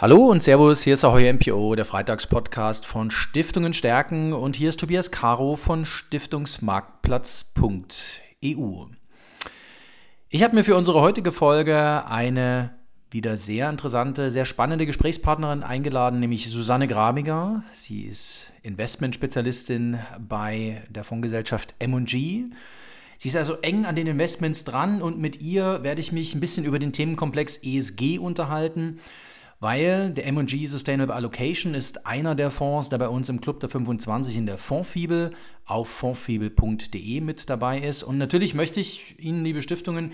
Hallo und Servus, hier ist Ahoy MPO, der Freitagspodcast von Stiftungen stärken und hier ist Tobias Caro von Stiftungsmarktplatz.eu. Ich habe mir für unsere heutige Folge eine wieder sehr interessante, sehr spannende Gesprächspartnerin eingeladen, nämlich Susanne Grabiger. Sie ist Investmentspezialistin bei der Fondsgesellschaft M&G. Sie ist also eng an den Investments dran und mit ihr werde ich mich ein bisschen über den Themenkomplex ESG unterhalten weil der M&G Sustainable Allocation ist einer der Fonds, der bei uns im Club der 25 in der Fondsfibel auf fondsfibel.de mit dabei ist. Und natürlich möchte ich Ihnen, liebe Stiftungen,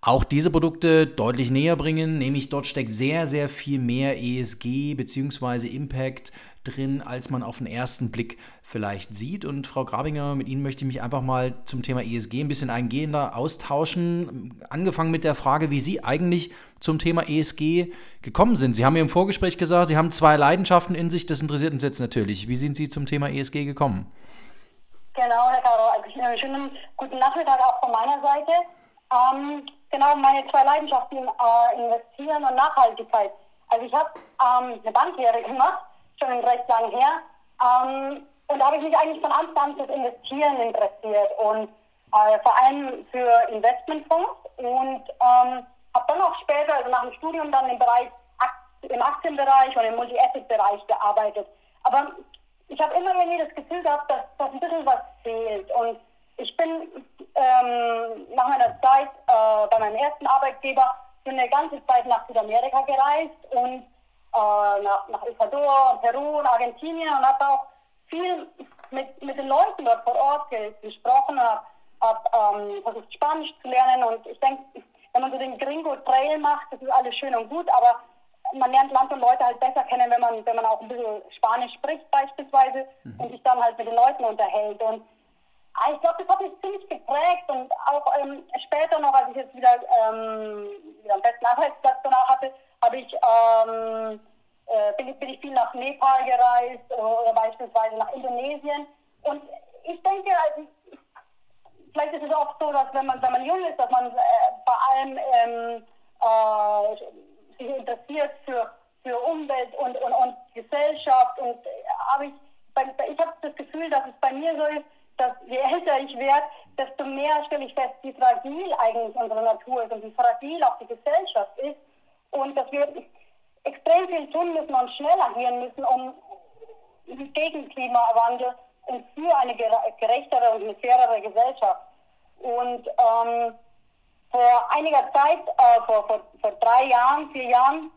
auch diese Produkte deutlich näher bringen, nämlich dort steckt sehr, sehr viel mehr ESG bzw. Impact drin, als man auf den ersten Blick vielleicht sieht. Und Frau Grabinger, mit Ihnen möchte ich mich einfach mal zum Thema ESG ein bisschen eingehender austauschen. Angefangen mit der Frage, wie Sie eigentlich zum Thema ESG gekommen sind. Sie haben mir im Vorgespräch gesagt, Sie haben zwei Leidenschaften in sich. Das interessiert uns jetzt natürlich. Wie sind Sie zum Thema ESG gekommen? Genau, Herr Caro. Also, schönen guten Nachmittag auch von meiner Seite. Ähm, genau, meine zwei Leidenschaften, äh, Investieren und Nachhaltigkeit. Also ich habe ähm, eine Banklehre gemacht schon recht lang her. Ähm, und da habe ich mich eigentlich von Anfang an fürs Investieren interessiert und äh, vor allem für Investmentfonds und ähm, habe dann auch später, also nach dem Studium, dann im Bereich im Aktienbereich und im Multi-Asset-Bereich gearbeitet. Aber ich habe immer irgendwie das Gefühl gehabt, dass, dass ein bisschen was fehlt. Und ich bin ähm, nach meiner Zeit äh, bei meinem ersten Arbeitgeber für eine ganze Zeit nach Südamerika gereist und äh, nach, Ecuador, Peru und Argentinien und habe auch viel mit, mit den Leuten dort vor Ort gesprochen, habe hab, ähm, versucht Spanisch zu lernen und ich denke, wenn man so den Gringo Trail macht, das ist alles schön und gut, aber man lernt Land und Leute halt besser kennen, wenn man, wenn man auch ein bisschen Spanisch spricht beispielsweise mhm. und sich dann halt mit den Leuten unterhält. Und ah, ich glaube, das hat mich ziemlich geprägt und auch ähm, später noch, als ich jetzt wieder, ähm, wieder einen besten Arbeitsplatz danach hatte, habe ich, ähm, äh, bin, ich, bin ich viel nach Nepal gereist oder beispielsweise nach Indonesien. Und ich denke, also, vielleicht ist es auch so, dass wenn man, wenn man jung ist, dass man äh, vor allem ähm, äh, sich interessiert für, für Umwelt und, und, und Gesellschaft. Und äh, habe ich, ich habe das Gefühl, dass es bei mir so ist, dass je älter ich werde, desto mehr stelle ich fest, wie fragil eigentlich unsere Natur ist und wie fragil auch die Gesellschaft ist und dass wir extrem viel tun müssen und schnell agieren müssen, um gegen Klimawandel und für eine gerechtere und eine fairere Gesellschaft. Und ähm, vor einiger Zeit, äh, vor, vor, vor drei Jahren, vier Jahren,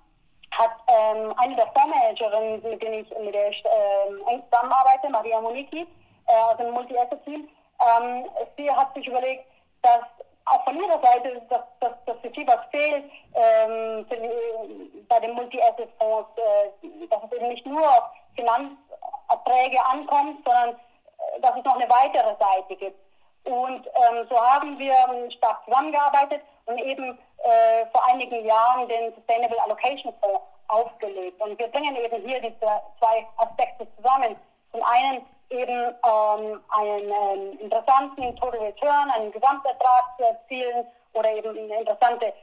hat ähm, eine der Fondsmanagerinnen, mit, denen ich, mit der ich ähm, eng zusammenarbeite, Maria Moniki, äh, aus dem Multi-Asset-Team, ähm, sie hat sich überlegt, dass auch von ihrer Seite, dass, dass, dass für sie was fehlt ähm, die, bei den Multi-Asset-Fonds, äh, dass es eben nicht nur auf Finanzerträge ankommt, sondern äh, dass es noch eine weitere Seite gibt. Und ähm, so haben wir stark zusammengearbeitet und eben äh, vor einigen Jahren den Sustainable Allocation Fonds aufgelegt. Und wir bringen eben hier diese zwei Aspekte zusammen. Zum einen eben ähm, einen ähm, interessanten Total Return, einen Gesamtertrag zu erzielen oder eben eine interessante äh,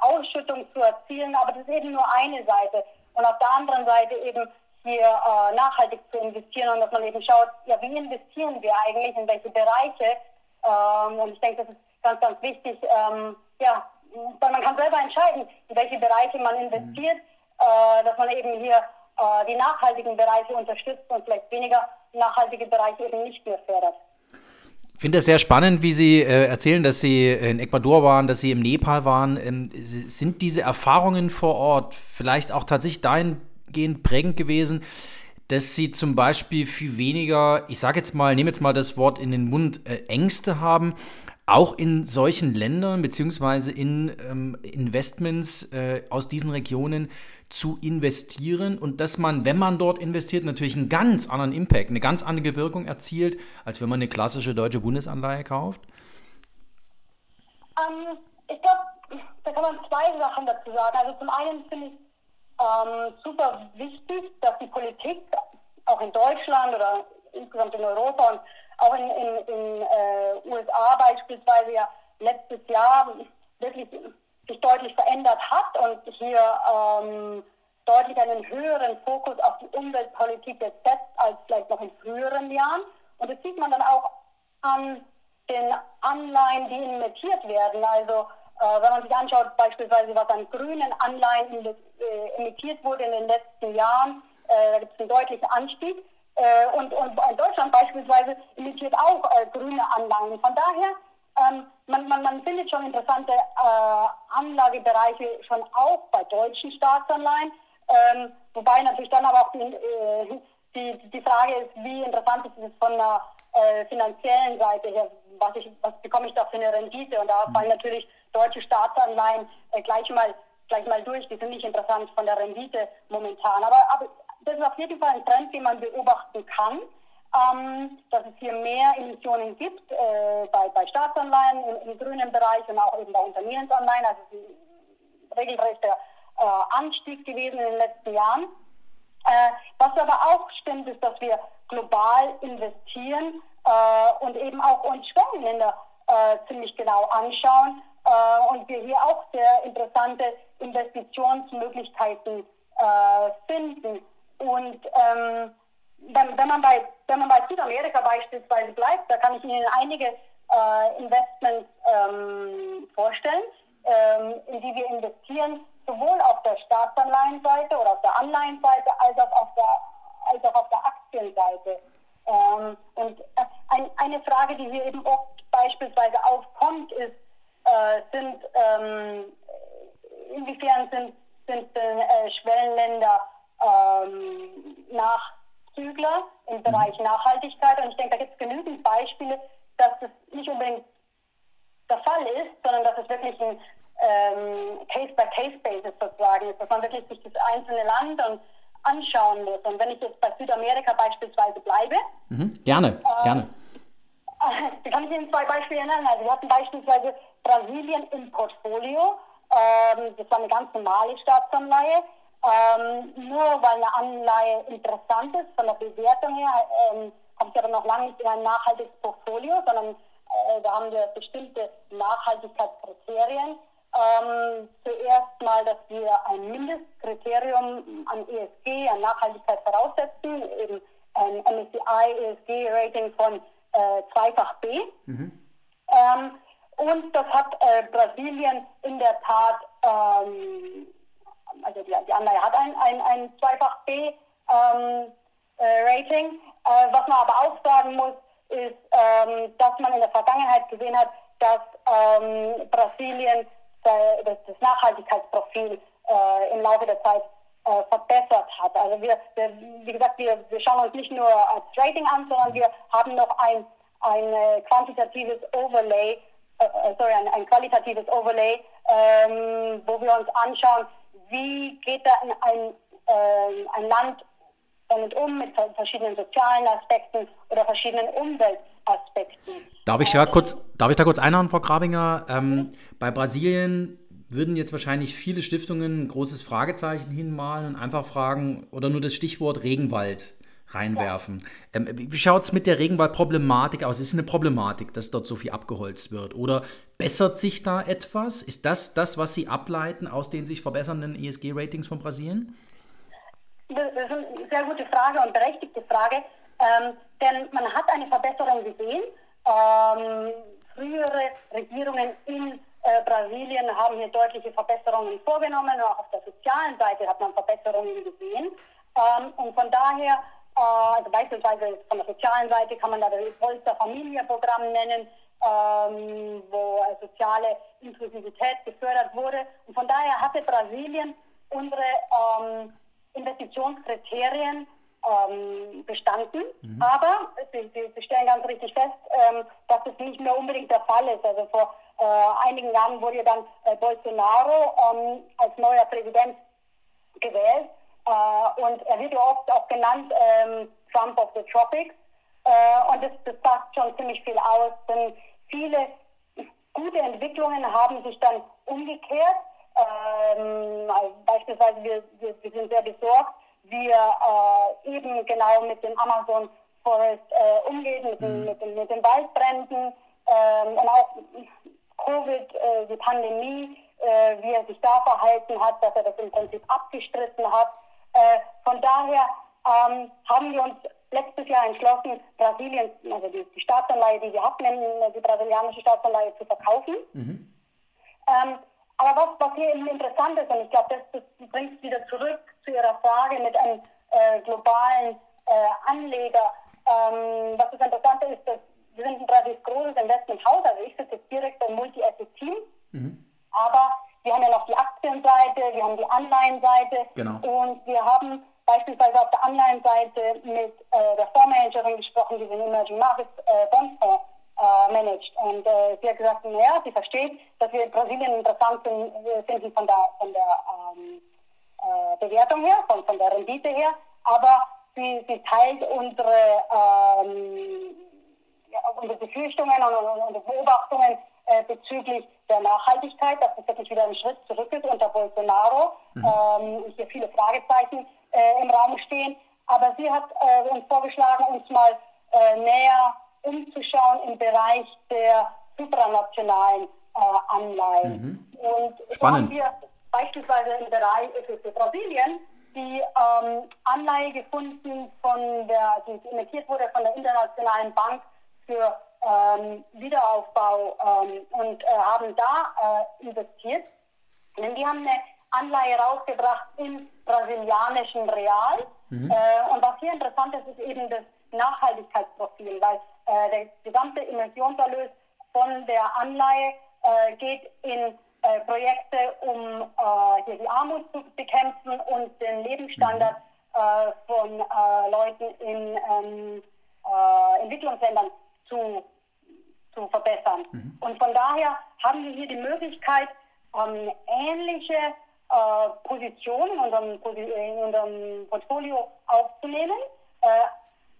Ausschüttung zu erzielen. Aber das ist eben nur eine Seite. Und auf der anderen Seite eben hier äh, nachhaltig zu investieren und dass man eben schaut, ja, wie investieren wir eigentlich, in welche Bereiche. Ähm, und ich denke, das ist ganz, ganz wichtig. Ähm, ja, weil man kann selber entscheiden, in welche Bereiche man investiert, äh, dass man eben hier äh, die nachhaltigen Bereiche unterstützt und vielleicht weniger nachhaltige Bereiche eben nicht mehr fördert. Ich finde es sehr spannend, wie Sie äh, erzählen, dass Sie in Ecuador waren, dass Sie im Nepal waren. Ähm, sind diese Erfahrungen vor Ort vielleicht auch tatsächlich dahingehend prägend gewesen, dass Sie zum Beispiel viel weniger, ich sage jetzt mal, nehme jetzt mal das Wort in den Mund, äh, Ängste haben, auch in solchen Ländern beziehungsweise in ähm, Investments äh, aus diesen Regionen zu investieren und dass man, wenn man dort investiert, natürlich einen ganz anderen Impact, eine ganz andere Wirkung erzielt, als wenn man eine klassische deutsche Bundesanleihe kauft? Ähm, ich glaube, da kann man zwei Sachen dazu sagen. Also zum einen finde ich ähm, super wichtig, dass die Politik auch in Deutschland oder insgesamt in Europa und auch in, in äh, USA beispielsweise ja letztes Jahr wirklich sich deutlich verändert hat und hier ähm, deutlich einen höheren Fokus auf die Umweltpolitik jetzt setzt als vielleicht noch in früheren Jahren. Und das sieht man dann auch an den Anleihen, die emittiert werden. Also äh, wenn man sich anschaut, beispielsweise, was an grünen Anleihen äh, emittiert wurde in den letzten Jahren, äh, da gibt es einen deutlichen Anstieg. Äh, und, und Deutschland beispielsweise emittiert auch äh, grüne Anleihen. Von daher, ähm, man, man, man findet schon interessante äh, Anlagebereiche schon auch bei deutschen Staatsanleihen. Ähm, wobei natürlich dann aber auch die, die, die Frage ist, wie interessant ist es von der finanziellen Seite her, was, ich, was bekomme ich da für eine Rendite? Und da fallen natürlich deutsche Staatsanleihen äh, gleich, mal, gleich mal durch. Die sind nicht interessant von der Rendite momentan. Aber, aber das ist auf jeden Fall ein Trend, den man beobachten kann. Ähm, dass es hier mehr Emissionen gibt äh, bei, bei Staatsanleihen im, im, grünen Bereich und auch eben bei Unternehmensanleihen. Also es ist ein regelrechter äh, Anstieg gewesen in den letzten Jahren. Äh, was aber auch stimmt, ist, dass wir global investieren äh, und eben auch uns Schwellenländer äh, ziemlich genau anschauen äh, und wir hier auch sehr interessante Investitionsmöglichkeiten finden. Und ähm, wenn, wenn, man bei, wenn man bei Südamerika beispielsweise bleibt, da kann ich Ihnen einige äh, Investments ähm, vorstellen, ähm, in die wir investieren, sowohl auf der Staatsanleihenseite oder auf der Anleihenseite als auch auf der, als auch auf der Aktienseite. Ähm, und äh, ein, eine Frage, die hier eben oft beispielsweise aufkommt, ist, äh, sind, ähm, inwiefern sind, sind äh, Schwellenländer ähm, Nachzügler im Bereich mhm. Nachhaltigkeit. Und ich denke, da gibt es genügend Beispiele, dass das nicht unbedingt der Fall ist, sondern dass es wirklich ein ähm, Case-by-Case-Basis sozusagen ist, dass man wirklich sich das einzelne Land und anschauen muss. Und wenn ich jetzt bei Südamerika beispielsweise bleibe. Mhm, gerne, äh, gerne. Da kann ich Ihnen zwei Beispiele nennen. Also wir hatten beispielsweise Brasilien im Portfolio. Ähm, das war eine ganz normale Staatsanleihe. Ähm, nur weil eine Anleihe interessant ist von der Bewertung her, ähm, ich aber noch lange nicht in ein nachhaltiges Portfolio, sondern äh, da haben wir bestimmte Nachhaltigkeitskriterien. Ähm, zuerst mal, dass wir ein Mindestkriterium an ESG, an Nachhaltigkeit voraussetzen, eben ein MSCI ESG-Rating von äh, zweifach B. Mhm. Ähm, und das hat äh, Brasilien in der Tat, ähm, also die, die Anleihe hat ein, ein, ein zweifach B-Rating. Ähm, äh, was man aber auch sagen muss, ist, ähm, dass man in der Vergangenheit gesehen hat, dass ähm, Brasilien das, das Nachhaltigkeitsprofil äh, im Laufe der Zeit äh, verbessert hat. Also wir, wir, wie gesagt, wir, wir schauen uns nicht nur als Rating an, sondern wir haben noch ein, ein äh, quantitatives Overlay äh, äh, sorry, ein, ein, qualitatives Overlay, ähm, wo wir uns anschauen, wie geht da ein, äh, ein Land damit um, mit verschiedenen sozialen Aspekten oder verschiedenen Umweltaspekten. Darf ich, ja kurz, darf ich da kurz einhauen, Frau Grabinger? Ähm, mhm. Bei Brasilien würden jetzt wahrscheinlich viele Stiftungen ein großes Fragezeichen hinmalen und einfach fragen oder nur das Stichwort Regenwald reinwerfen. Ja. Ähm, wie schaut es mit der Regenwaldproblematik aus? Ist es eine Problematik, dass dort so viel abgeholzt wird? Oder bessert sich da etwas? Ist das das, was Sie ableiten aus den sich verbessernden ESG-Ratings von Brasilien? Das ist eine sehr gute Frage und berechtigte Frage, ähm, denn man hat eine Verbesserung gesehen. Ähm, frühere Regierungen in äh, Brasilien haben hier deutliche Verbesserungen vorgenommen. Auch auf der sozialen Seite hat man Verbesserungen gesehen. Ähm, und von daher also beispielsweise von der sozialen Seite kann man da das Polster-Familie-Programm nennen, ähm, wo soziale Inklusivität gefördert wurde. Und von daher hatte Brasilien unsere ähm, Investitionskriterien ähm, bestanden. Mhm. Aber Sie, stellen ganz richtig fest, ähm, dass das nicht mehr unbedingt der Fall ist. Also vor äh, einigen Jahren wurde dann äh, Bolsonaro ähm, als neuer Präsident gewählt. Äh, und er wird ja oft auch genannt ähm, Trump of the Tropics. Äh, und das, das sagt schon ziemlich viel aus, denn viele gute Entwicklungen haben sich dann umgekehrt. Ähm, also beispielsweise, wir, wir, wir, sind sehr besorgt, wie er äh, eben genau mit dem Amazon Forest äh, umgeht, mit, mhm. mit, mit, den Waldbränden ähm, und auch Covid, äh, die Pandemie äh, wie er sich da verhalten hat, dass er das im Prinzip abgestritten hat. Äh, von daher ähm, haben wir uns letztes Jahr entschlossen, Brasilien, also die, die Staatsanleihe, die wir hatten, die brasilianische Staatsanleihe zu verkaufen. Mhm. Ähm, aber was, was hier eben interessant ist, und ich glaube, das, das bringt wieder zurück zu Ihrer Frage mit einem äh, globalen äh, Anleger. Ähm, was das Interessante ist, dass wir sind ein relativ großes Investmenthaus, also ich sitze jetzt direkt beim Multi-Asset-Team, mhm. aber wir haben ja noch die Aktienseite, wir haben die Anleihenseite genau. und wir haben beispielsweise auf der Anleihenseite mit äh, der Fondsmanagerin gesprochen, die den Emerging Markets äh, Bondfonds äh, managt. Und äh, sie hat gesagt, naja, sie versteht, dass wir in Brasilien interessant sind, finden von der, von der ähm, äh, Bewertung her, von, von der Rendite her, aber sie, sie teilt unsere, ähm, ja, unsere Befürchtungen und unsere Beobachtungen äh, bezüglich der Nachhaltigkeit, dass es wirklich wieder ein Schritt zurück ist unter Bolsonaro. Mhm. Ähm, hier viele Fragezeichen äh, im Raum stehen. Aber sie hat äh, uns vorgeschlagen, uns mal äh, näher umzuschauen im Bereich der supranationalen äh, Anleihen. Mhm. Und so haben wir beispielsweise im Bereich für Brasilien die ähm, Anleihe gefunden, von der, die emittiert wurde von der Internationalen Bank für ähm, Wiederaufbau ähm, und äh, haben da äh, investiert. Denn die haben eine Anleihe rausgebracht im brasilianischen Real. Mhm. Äh, und was hier interessant ist, ist eben das Nachhaltigkeitsprofil, weil äh, der gesamte Emissionserlös von der Anleihe äh, geht in äh, Projekte, um hier die Armut zu bekämpfen und den Lebensstandard mhm. von Leuten in ähm, Entwicklungsländern zu, zu verbessern. Mhm. Und von daher haben wir hier die Möglichkeit, ähm, ähnliche äh, Position in unserem, in unserem Portfolio aufzunehmen, äh,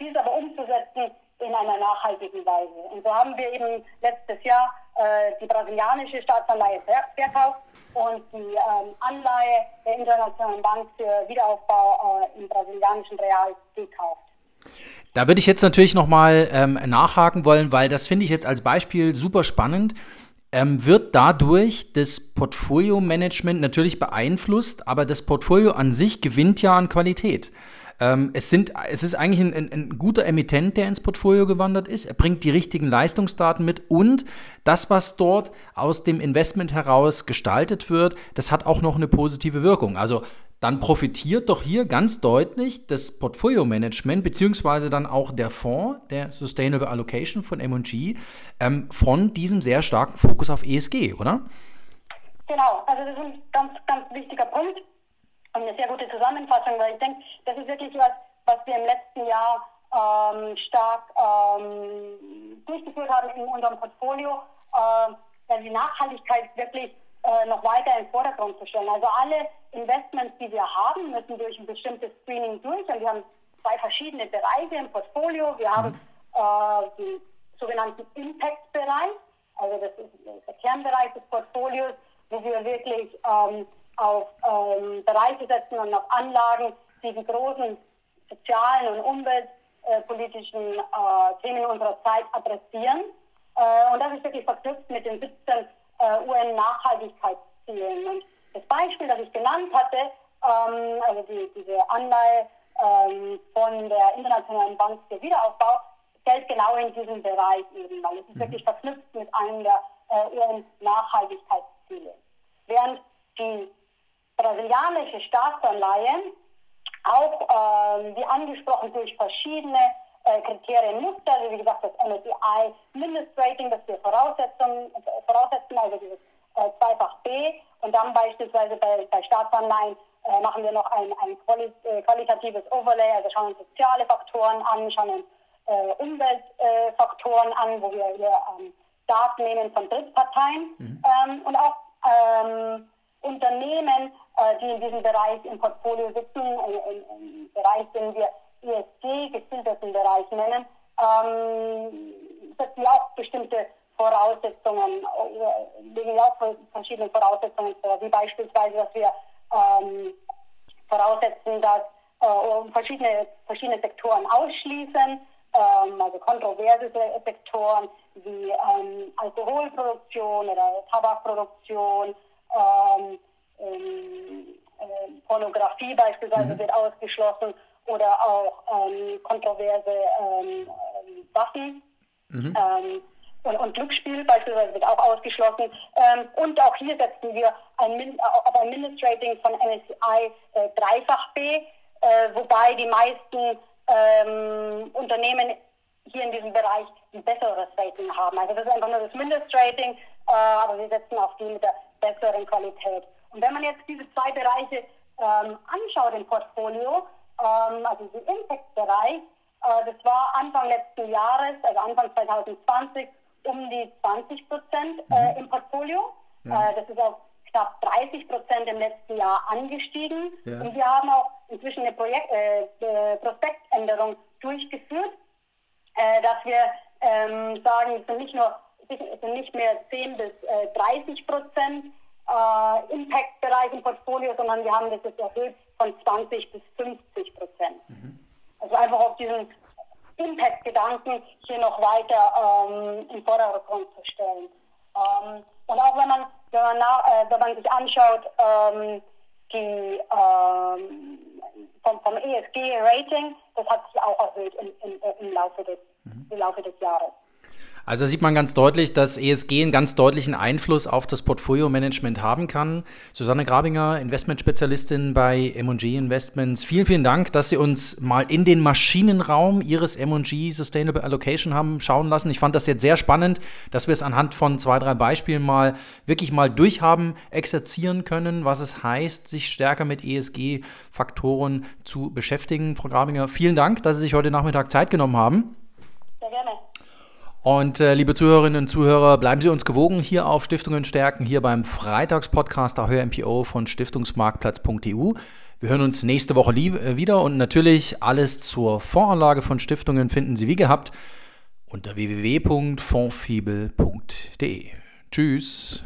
dies aber umzusetzen in einer nachhaltigen Weise. Und so haben wir eben letztes Jahr äh, die brasilianische Staatsanleihe verkauft und die ähm, Anleihe der Internationalen Bank für Wiederaufbau äh, im brasilianischen Real gekauft. Da würde ich jetzt natürlich nochmal ähm, nachhaken wollen, weil das finde ich jetzt als Beispiel super spannend ähm, wird dadurch das Portfolio-Management natürlich beeinflusst, aber das Portfolio an sich gewinnt ja an Qualität. Ähm, es, sind, es ist eigentlich ein, ein, ein, guter Emittent, der ins Portfolio gewandert ist. Er bringt die richtigen Leistungsdaten mit und das, was dort aus dem Investment heraus gestaltet wird, das hat auch noch eine positive Wirkung. Also dann profitiert doch hier ganz deutlich das Portfolio-Management beziehungsweise dann auch der Fonds, der Sustainable Allocation von M&G, ähm, von diesem sehr starken Fokus auf ESG, oder? Genau, also das ist ein ganz, ganz wichtiger Punkt und eine sehr gute Zusammenfassung, weil ich denke, das ist wirklich was, was wir im letzten Jahr ähm, stark ähm, durchgeführt haben in unserem Portfolio, äh, weil die Nachhaltigkeit wirklich äh, noch weiter in den Vordergrund zu stellen. Also alle Investments, die wir haben, müssen durch ein bestimmtes Screening durch. Und wir haben zwei verschiedene Bereiche im Portfolio. Wir haben äh, den sogenannten Impact-Bereich, also das ist der Kernbereich des Portfolios, wo wir wirklich ähm, auf ähm, Bereiche setzen und auf Anlagen, die die großen sozialen und umweltpolitischen äh, Themen unserer Zeit adressieren. Äh, und das ist wirklich verknüpft mit den 17 äh, UN-Nachhaltigkeitszielen. Und das Beispiel, das ich genannt hatte, ähm, also die, diese Anleihe ähm, von der Internationalen Bank für Wiederaufbau, fällt genau in diesen Bereich eben, weil es ist mhm. wirklich verknüpft mit einem der äh, UN-Nachhaltigkeitsziele. Während die brasilianische Staatsanleihen auch, ähm, wie angesprochen, durch verschiedene äh, Kriterien nutzt, also wie gesagt das MSCI Mindestrating, das wir Voraussetzungen, voraussetzen, also dieses äh, zweifach B. Und dann beispielsweise bei, bei Staatsanleihen äh, machen wir noch ein, ein quali äh, qualitatives Overlay, also schauen uns soziale Faktoren an, schauen uns äh, Umweltfaktoren an, wo wir hier ähm, Daten nehmen von Drittparteien. Mhm. ähm, und auch ähm, Unternehmen, die in diesem Bereich im Portfolio sitzen, im, Bereich, den wir Bereich nennen, ähm, setzen wir auch bestimmte Voraussetzungen, äh, legen wir auch verschiedene Voraussetzungen vor, wie beispielsweise, dass wir ähm, voraussetzen, dass äh, verschiedene, verschiedene Sektoren ausschließen, ähm, also kontroverse Sektoren wie ähm, Alkoholproduktion oder Tabakproduktion ähm, ähm, äh, Pornografie beispielsweise mhm. wird ausgeschlossen oder auch ähm, kontroverse ähm, ähm, Waffen. Mhm. Ähm, und, und, Glücksspiel beispielsweise wird auch ausgeschlossen. Ähm, und auch hier setzen wir ein, auf ein Ministrating von MSCI äh, dreifach B, äh, wobei die meisten ähm, Unternehmen hier in diesem Bereich ein besseres Rating haben. Also das ist einfach nur das Mindestrating, äh, aber wir setzen auf die mit der besseren Qualität. Und wenn man jetzt diese zwei Bereiche anschaut im Portfolio, ähm, also den Impact-Bereich, äh, das war Anfang letzten Jahres, also Anfang 2020, um die 20 Prozent äh, mhm. im Portfolio. Ja. Äh, das ist auf knapp 30 Prozent im letzten Jahr angestiegen. Ja. Und wir haben auch inzwischen eine Projekt, äh, Prospektänderung durchgeführt, äh, dass wir ähm, sagen, es sind nicht nur es sind nicht mehr 10 bis 30 äh, Prozent Impact-Bereich im Portfolio, sondern wir haben das jetzt erhöht von 20 bis 50 Prozent. Mhm. Also einfach auf diesen Impact-Gedanken hier noch weiter ähm, im Vordergrund zu stellen. Ähm, und auch wenn man, wenn man, nach, äh, wenn man sich anschaut, ähm, die, ähm, vom, vom ESG-Rating, das hat sich auch erhöht im, im, im, Laufe, des, im Laufe des Jahres. Also sieht man ganz deutlich, dass ESG einen ganz deutlichen Einfluss auf das Portfolio-Management haben kann. Susanne Grabinger, Investmentspezialistin bei M&G Investments. Vielen, vielen Dank, dass Sie uns mal in den Maschinenraum Ihres M&G Sustainable Allocation haben schauen lassen. Ich fand das jetzt sehr spannend, dass wir es anhand von zwei, drei Beispielen mal wirklich mal durchhaben, exerzieren können, was es heißt, sich stärker mit ESG-Faktoren zu beschäftigen. Frau Grabinger, vielen Dank, dass Sie sich heute Nachmittag Zeit genommen haben. Sehr gerne. Und äh, liebe Zuhörerinnen und Zuhörer, bleiben Sie uns gewogen hier auf Stiftungen stärken, hier beim Freitagspodcast Ahör MPO von Stiftungsmarktplatz.eu. Wir hören uns nächste Woche äh, wieder und natürlich alles zur Voranlage von Stiftungen finden Sie wie gehabt unter www.fondfibel.de. Tschüss.